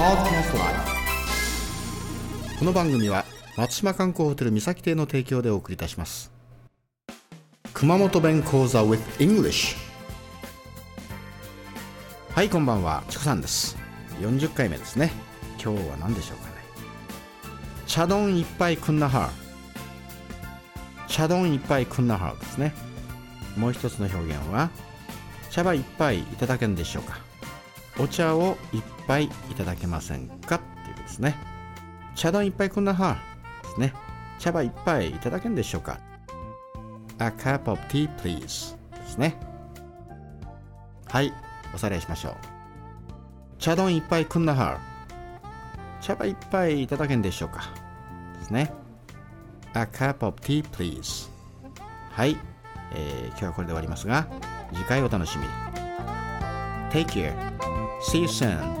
この番組は松島観光ホテル三崎邸の提供でお送りいたします。熊本弁講座 with English はいこんばんは。チコさんです。40回目ですね。今日は何でしょうかね。茶丼いっぱいくんなは茶丼いっぱいくんなはですね。もう一つの表現は茶葉いっぱいいただけんでしょうか。お茶をいっぱいいただけませんか？っていうことですね。茶丼いっぱいくんなはですね。茶葉いっぱいいただけんでしょうか？A cup of tea please ですね。はいおさらいしましょう。茶丼いっぱいくんなは茶葉いっぱいいただけんでしょうか？ですね。A cup of tea please はい、えー今日はこれで終わりますが次回お楽しみに。Take care See you soon